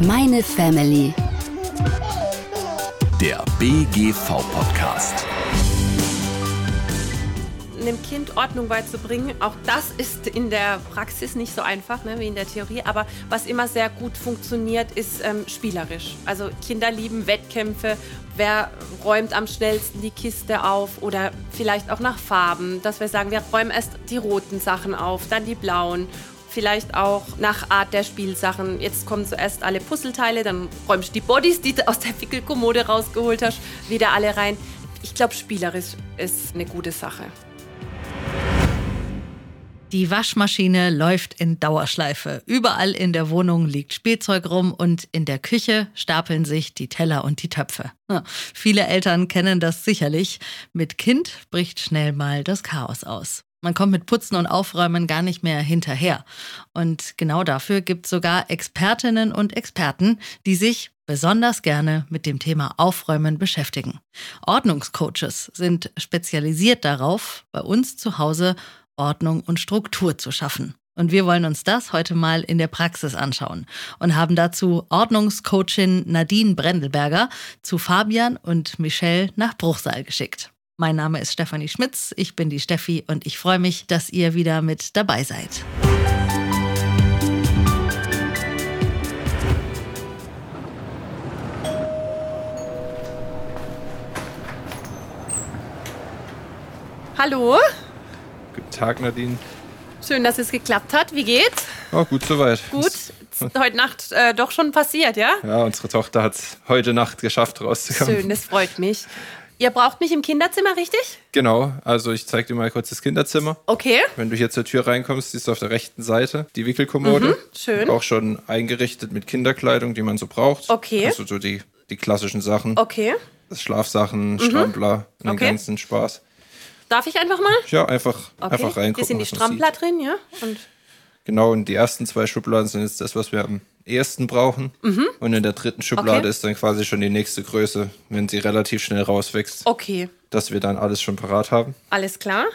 Meine Family. Der BGV-Podcast. einem Kind Ordnung beizubringen. Auch das ist in der Praxis nicht so einfach ne, wie in der Theorie. Aber was immer sehr gut funktioniert, ist ähm, spielerisch. Also Kinder lieben Wettkämpfe. Wer räumt am schnellsten die Kiste auf oder vielleicht auch nach Farben, dass wir sagen, wir räumen erst die roten Sachen auf, dann die blauen vielleicht auch nach Art der Spielsachen. Jetzt kommen zuerst alle Puzzleteile, dann räumst du die Bodies, die du aus der Wickelkommode rausgeholt hast, wieder alle rein. Ich glaube, spielerisch ist eine gute Sache. Die Waschmaschine läuft in Dauerschleife. Überall in der Wohnung liegt Spielzeug rum und in der Küche stapeln sich die Teller und die Töpfe. Ja, viele Eltern kennen das sicherlich. Mit Kind bricht schnell mal das Chaos aus. Man kommt mit Putzen und Aufräumen gar nicht mehr hinterher. Und genau dafür gibt es sogar Expertinnen und Experten, die sich besonders gerne mit dem Thema Aufräumen beschäftigen. Ordnungscoaches sind spezialisiert darauf, bei uns zu Hause Ordnung und Struktur zu schaffen. Und wir wollen uns das heute mal in der Praxis anschauen und haben dazu Ordnungscoachin Nadine Brendelberger zu Fabian und Michelle nach Bruchsal geschickt. Mein Name ist Stefanie Schmitz, ich bin die Steffi und ich freue mich, dass ihr wieder mit dabei seid. Hallo, Guten Tag, Nadine. schön, dass es geklappt hat. Wie geht's? Oh, gut soweit. Gut. Heute Nacht äh, doch schon passiert, ja? Ja, unsere Tochter hat es heute Nacht geschafft, rauszukommen. Schön, das freut mich. Ihr braucht mich im Kinderzimmer, richtig? Genau, also ich zeige dir mal kurz das Kinderzimmer. Okay. Wenn du hier zur Tür reinkommst, siehst du auf der rechten Seite die Wickelkommode. Mhm, schön. Auch schon eingerichtet mit Kinderkleidung, die man so braucht. Okay. Also so die, die klassischen Sachen. Okay. Schlafsachen, Strampler, den Mhm. Okay. ganzen Spaß. Darf ich einfach mal? Ja, einfach, Okay. einfach reingucken. Hier sind die Strampler drin, ja? Und Genau, und die ersten zwei Schubladen sind jetzt das, was wir am ehesten brauchen. Und in der dritten Schublade Mhm. Okay. ist dann quasi schon die nächste Größe, wenn sie relativ schnell rauswächst. okay, dass wir dann alles schon parat haben. alles klar.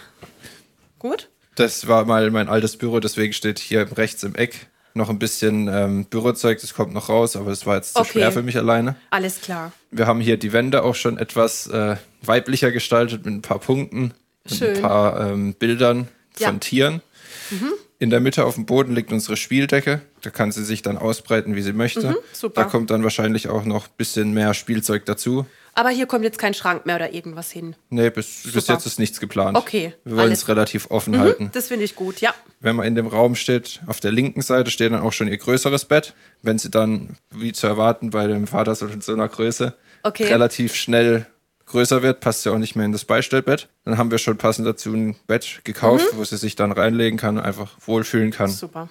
Gut. Das war mal mein altes Büro, deswegen steht hier rechts im Eck noch ein bisschen ähm, Bürozeug, das kommt noch raus, aber es war jetzt zu Okay. schwer für mich alleine. Alles klar. Wir haben hier die Wände auch schon etwas äh, weiblicher gestaltet mit ein paar Punkten und Schön. ein paar ähm, Bildern von Ja. Mhm. In der Mitte auf dem Boden liegt unsere Spieldecke. Da kann sie sich dann ausbreiten, wie sie möchte. Mhm, super. Da kommt dann wahrscheinlich auch noch ein bisschen mehr Spielzeug dazu. Aber hier kommt jetzt kein Schrank mehr oder irgendwas hin. Nee, bis, bis jetzt ist nichts geplant. Okay, Wir wollen es relativ offen halten. Das finde ich gut, ja. Wenn man in dem Raum steht, auf der linken Seite steht dann auch schon ihr größeres Bett. Wenn sie dann, wie zu erwarten, bei dem Vater so in so einer Größe Okay. relativ schnell größer wird, passt sie auch nicht mehr in das Beistellbett. Dann haben wir schon passend dazu ein Bett gekauft, wo sie sich dann reinlegen kann und einfach wohlfühlen kann. Super.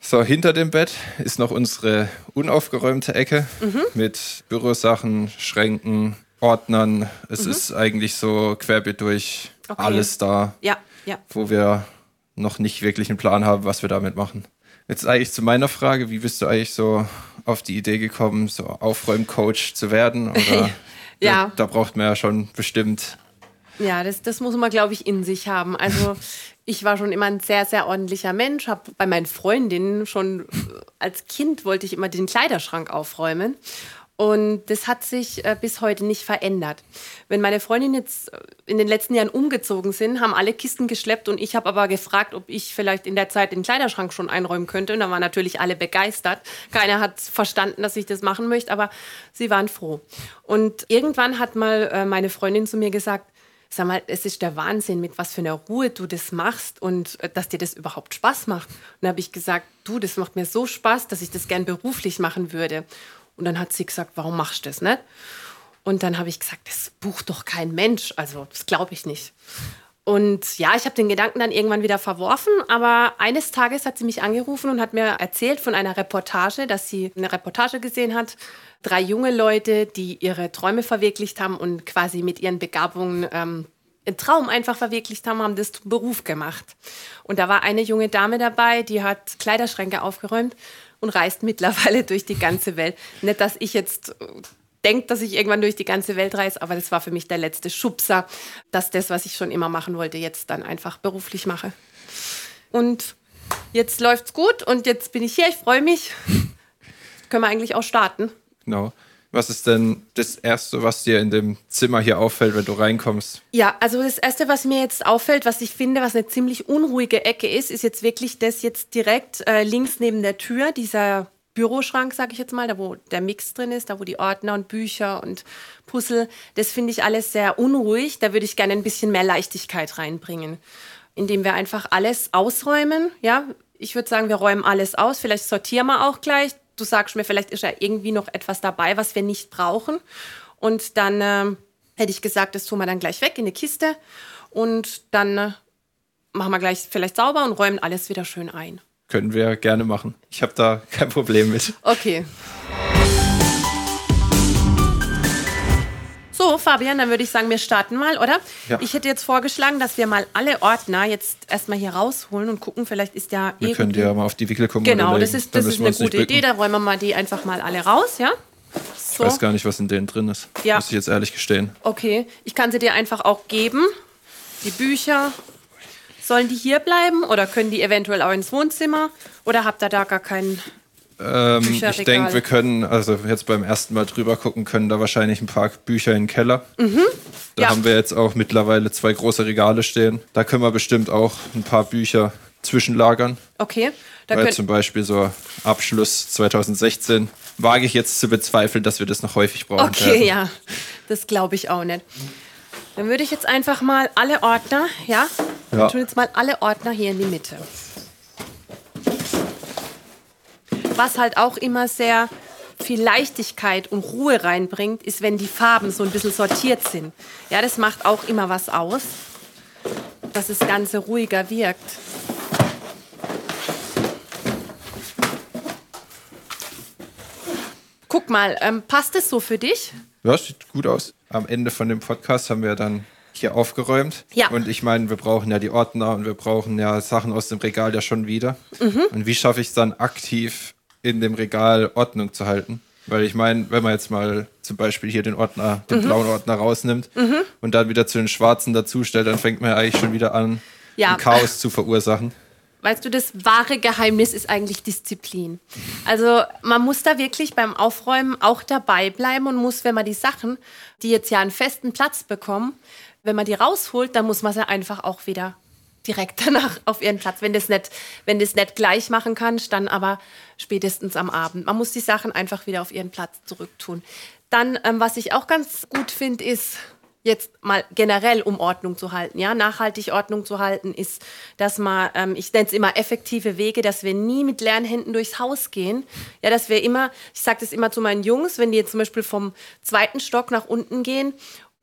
So, hinter dem Bett ist noch unsere unaufgeräumte Ecke Mhm. mit Bürosachen, Schränken, Ordnern. Es Mhm. ist eigentlich so querbeet durch Okay. alles da Ja, ja. wo wir noch nicht wirklich einen Plan haben, was wir damit machen. Jetzt eigentlich zu meiner Frage, wie bist du eigentlich so auf die Idee gekommen, so Aufräumcoach zu werden? Oder Ja. Da, da braucht man ja schon bestimmt. Ja, das, das muss man, glaube ich, in sich haben. Also ich war schon immer ein sehr, sehr ordentlicher Mensch. Habe bei meinen Freundinnen schon äh, als Kind wollte ich immer den Kleiderschrank aufräumen. Und das hat sich äh, bis heute nicht verändert. Wenn meine Freundinnen jetzt äh, in den letzten Jahren umgezogen sind, haben alle Kisten geschleppt und ich habe aber gefragt, ob ich vielleicht in der Zeit den Kleiderschrank schon einräumen könnte. Und da waren natürlich alle begeistert. Keiner hat verstanden, dass ich das machen möchte, aber sie waren froh. Und irgendwann hat mal äh, meine Freundin zu mir gesagt, Sag mal, es ist der Wahnsinn, mit was für einer Ruhe du das machst und äh, dass dir das überhaupt Spaß macht. Und dann habe ich gesagt, du, das macht mir so Spaß, dass ich das gern beruflich machen würde. Und dann hat sie gesagt, warum machst du das nicht? Und dann habe ich gesagt, das bucht doch kein Mensch. Also, das glaube ich nicht. Und ja, ich habe den Gedanken dann irgendwann wieder verworfen, aber eines Tages hat sie mich angerufen und hat mir erzählt von einer Reportage, dass sie eine Reportage gesehen hat. Drei junge Leute, die ihre Träume verwirklicht haben und quasi mit ihren Begabungen ähm, einen Traum einfach verwirklicht haben, haben das Beruf gemacht. Und da war eine junge Dame dabei, die hat Kleiderschränke aufgeräumt und reist mittlerweile durch die ganze Welt. Nicht, dass ich jetzt äh, denke, dass ich irgendwann durch die ganze Welt reise, aber das war für mich der letzte Schubser, dass das, was ich schon immer machen wollte, jetzt dann einfach beruflich mache. Und jetzt läuft's gut und jetzt bin ich hier, ich freue mich. können wir eigentlich auch starten. Genau. Was ist denn das Erste, was dir in dem Zimmer hier auffällt, wenn du reinkommst? Ja, also das Erste, was mir jetzt auffällt, was ich finde, was eine ziemlich unruhige Ecke ist, ist jetzt wirklich das jetzt direkt äh, links neben der Tür, dieser Büroschrank, sage ich jetzt mal, da wo der Mix drin ist, da wo die Ordner und Bücher und Puzzle, das finde ich alles sehr unruhig. Da würde ich gerne ein bisschen mehr Leichtigkeit reinbringen, indem wir einfach alles ausräumen. Ja, ich würde sagen, wir räumen alles aus. Vielleicht sortieren wir auch gleich du sagst mir, vielleicht ist ja irgendwie noch etwas dabei, was wir nicht brauchen. Und dann äh, hätte ich gesagt, das tun wir dann gleich weg in eine Kiste und dann äh, machen wir gleich vielleicht sauber und räumen alles wieder schön ein. Können wir gerne machen. Ich habe da kein Problem mit. Okay. So, Fabian, dann würde ich sagen, wir starten mal, oder? Ja. Ich hätte jetzt vorgeschlagen, dass wir mal alle Ordner jetzt erstmal hier rausholen und gucken, vielleicht ist ja Wir können ja mal auf die Wickelkommode Genau, das ist, das ist eine gute Idee. Da räumen wir mal die einfach mal alle raus, ja? Ich weiß gar nicht, was in denen drin ist. Ja. Muss ich jetzt ehrlich gestehen. Okay, ich kann sie dir einfach auch geben. Die Bücher. Sollen die hier bleiben oder können die eventuell auch ins Wohnzimmer? Oder habt ihr da gar keinen? Ähm, ich denke, wir können, also jetzt beim ersten Mal drüber gucken, können da wahrscheinlich ein paar Bücher in den Keller. Da Mhm. Ja. haben wir jetzt auch mittlerweile zwei große Regale stehen. Da können wir bestimmt auch ein paar Bücher zwischenlagern. Okay, da Weil zum Beispiel so Abschluss 2016 wage ich jetzt zu bezweifeln, dass wir das noch häufig brauchen. Okay, werden. ja, das glaube ich auch nicht. Dann würde ich jetzt einfach mal alle Ordner, ja? Ja. Wir tun jetzt mal alle Ordner hier in die Mitte. Was halt auch immer sehr viel Leichtigkeit und Ruhe reinbringt, ist, wenn die Farben so ein bisschen sortiert sind. Ja, das macht auch immer was aus, dass das Ganze ruhiger wirkt. Guck mal, ähm, passt es so für dich? Ja, sieht gut aus. Am Ende von dem Podcast haben wir dann hier aufgeräumt. Ja. Und ich meine, wir brauchen ja die Ordner und wir brauchen ja Sachen aus dem Regal ja schon wieder. Mhm. Und wie schaffe ich es dann aktiv in dem Regal Ordnung zu halten? Weil ich meine, wenn man jetzt mal zum Beispiel hier den Ordner, den Mhm. blauen Ordner rausnimmt und dann wieder zu den schwarzen dazustellt, dann fängt man ja eigentlich schon wieder an, Ja. Chaos zu verursachen. Weißt du, das wahre Geheimnis ist eigentlich Disziplin. Also man muss da wirklich beim Aufräumen auch dabei bleiben und muss, wenn man die Sachen, die jetzt ja einen festen Platz bekommen, wenn man die rausholt, dann muss man sie einfach auch wieder direkt danach auf ihren Platz. Wenn das nicht, wenn das nicht gleich machen kannst, dann aber spätestens am Abend. Man muss die Sachen einfach wieder auf ihren Platz zurücktun. Dann, ähm, was ich auch ganz gut finde, ist jetzt mal generell um Ordnung zu halten, ja, nachhaltig Ordnung zu halten, ist, dass man, ähm, ich nenne es immer effektive Wege, dass wir nie mit leeren Händen durchs Haus gehen, ja, dass wir immer, ich sage das immer zu meinen Jungs, wenn die jetzt zum Beispiel vom zweiten Stock nach unten gehen,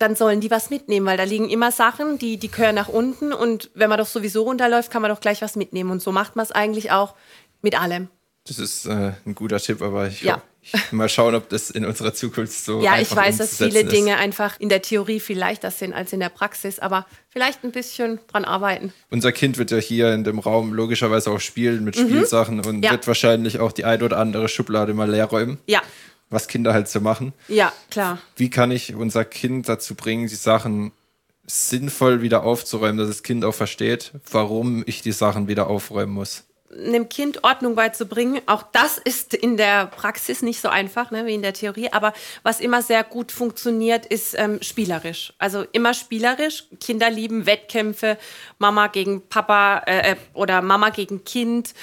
dann sollen die was mitnehmen, weil da liegen immer Sachen, die, die gehören nach unten und wenn man doch sowieso runterläuft, kann man doch gleich was mitnehmen und so macht man es eigentlich auch mit allem. Das ist äh, ein guter Tipp, aber ich, Ja. ich mal schauen, ob das in unserer Zukunft so Ja, ich weiß, dass viele ist. Dinge einfach in der Theorie viel leichter sind als in der Praxis, aber vielleicht ein bisschen dran arbeiten. Unser Kind wird ja hier in dem Raum logischerweise auch spielen mit Spielsachen und Mhm. Ja. wird wahrscheinlich auch die ein oder andere Schublade mal leer räumen, Ja, was Kinder halt so machen. ja, klar. Wie kann ich unser Kind dazu bringen, die Sachen sinnvoll wieder aufzuräumen, dass das Kind auch versteht, warum ich die Sachen wieder aufräumen muss? einem Kind Ordnung beizubringen. Auch das ist in der Praxis nicht so einfach ne, wie in der Theorie. Aber was immer sehr gut funktioniert, ist ähm, spielerisch. Also immer spielerisch. Kinder lieben Wettkämpfe, Mama gegen Papa äh, äh, oder Mama gegen Kind.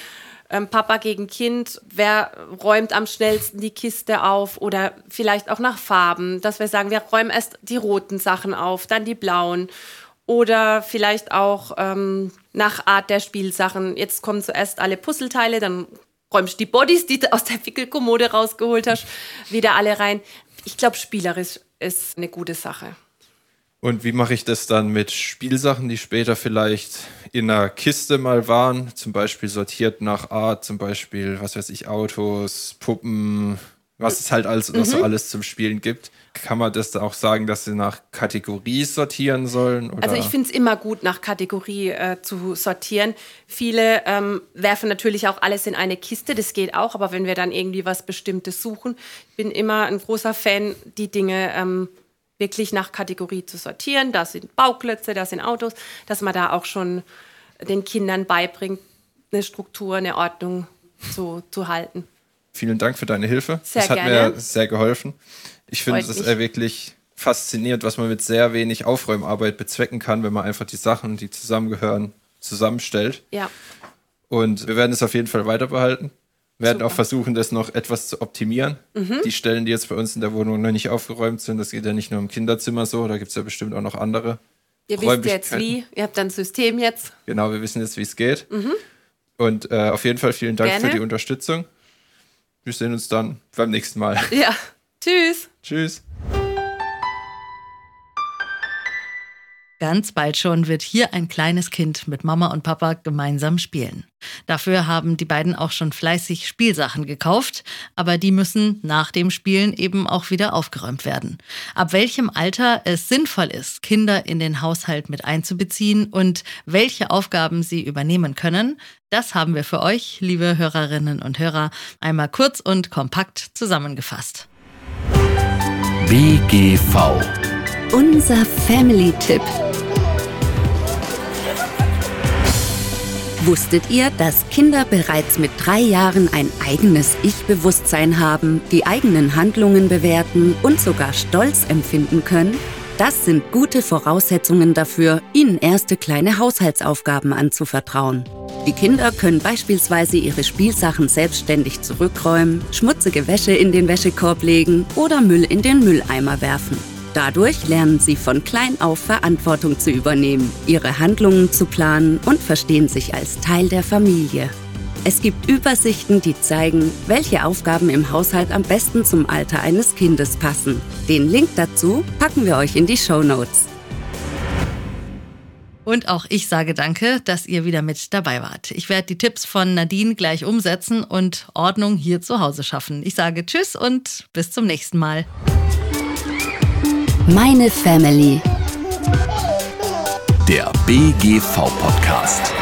Ähm, Papa gegen Kind, wer räumt am schnellsten die Kiste auf oder vielleicht auch nach Farben, dass wir sagen, wir räumen erst die roten Sachen auf, dann die blauen oder vielleicht auch ähm, nach Art der Spielsachen. Jetzt kommen zuerst alle Puzzleteile, dann räumst du die Bodies, die du aus der Wickelkommode rausgeholt hast, wieder alle rein. Ich glaube, spielerisch ist eine gute Sache. Und wie mache ich das dann mit Spielsachen, die später vielleicht in einer Kiste mal waren, zum Beispiel sortiert nach Art, zum Beispiel, was weiß ich, Autos, Puppen, was es halt alles, was Mhm. so alles zum Spielen gibt. Kann man das dann auch sagen, dass sie nach Kategorie sortieren sollen? Oder? Also ich finde es immer gut, nach Kategorie äh, zu sortieren. Viele ähm, werfen natürlich auch alles in eine Kiste, das geht auch, aber wenn wir dann irgendwie was Bestimmtes suchen, ich bin immer ein großer Fan, die Dinge ähm, wirklich nach Kategorie zu sortieren. Da sind Bauklötze, da sind Autos, dass man da auch schon den Kindern beibringt, eine Struktur, eine Ordnung zu, zu halten. vielen Dank für deine Hilfe. Sehr das hat gerne. mir sehr geholfen. Ich finde es wirklich faszinierend, was man mit sehr wenig Aufräumarbeit bezwecken kann, wenn man einfach die Sachen, die zusammengehören, zusammenstellt. Ja, Und wir werden es auf jeden Fall weiter behalten. Wir werden Super. Mhm. auch versuchen, das noch etwas zu optimieren. Die Stellen, die jetzt bei uns in der Wohnung noch nicht aufgeräumt sind, das geht ja nicht nur im Kinderzimmer so, da gibt es ja bestimmt auch noch andere. ihr wisst jetzt wie. Ihr habt ein System jetzt. Genau, wir wissen jetzt, wie es geht. Und äh, auf jeden Fall vielen Dank Gerne. für die Unterstützung. Wir sehen uns dann beim nächsten Mal. Ja, tschüss. Tschüss. Ganz bald schon wird hier ein kleines Kind mit Mama und Papa gemeinsam spielen. Dafür haben die beiden auch schon fleißig Spielsachen gekauft, aber die müssen nach dem Spielen eben auch wieder aufgeräumt werden. Ab welchem Alter es sinnvoll ist, Kinder in den Haushalt mit einzubeziehen und welche Aufgaben sie übernehmen können, das haben wir für euch, liebe Hörerinnen und Hörer, einmal kurz und kompakt zusammengefasst. BGV. Unser Family-Tipp. Wusstet ihr, dass Kinder bereits mit drei Jahren ein eigenes Ich-Bewusstsein haben, die eigenen Handlungen bewerten und sogar Stolz empfinden können? Das sind gute Voraussetzungen dafür, ihnen erste kleine Haushaltsaufgaben anzuvertrauen. Die Kinder können beispielsweise ihre Spielsachen selbstständig zurückräumen, schmutzige Wäsche in den Wäschekorb legen oder Müll in den Mülleimer werfen. Dadurch lernen sie von klein auf Verantwortung zu übernehmen, ihre Handlungen zu planen und verstehen sich als Teil der Familie. Es gibt Übersichten, die zeigen, welche Aufgaben im Haushalt am besten zum Alter eines Kindes passen. Den Link dazu packen wir euch in die Show Notes. Und auch ich sage danke, dass ihr wieder mit dabei wart. Ich werde die Tipps von Nadine gleich umsetzen und Ordnung hier zu Hause schaffen. Ich sage Tschüss und bis zum nächsten Mal. Meine Family. Der BGV-Podcast.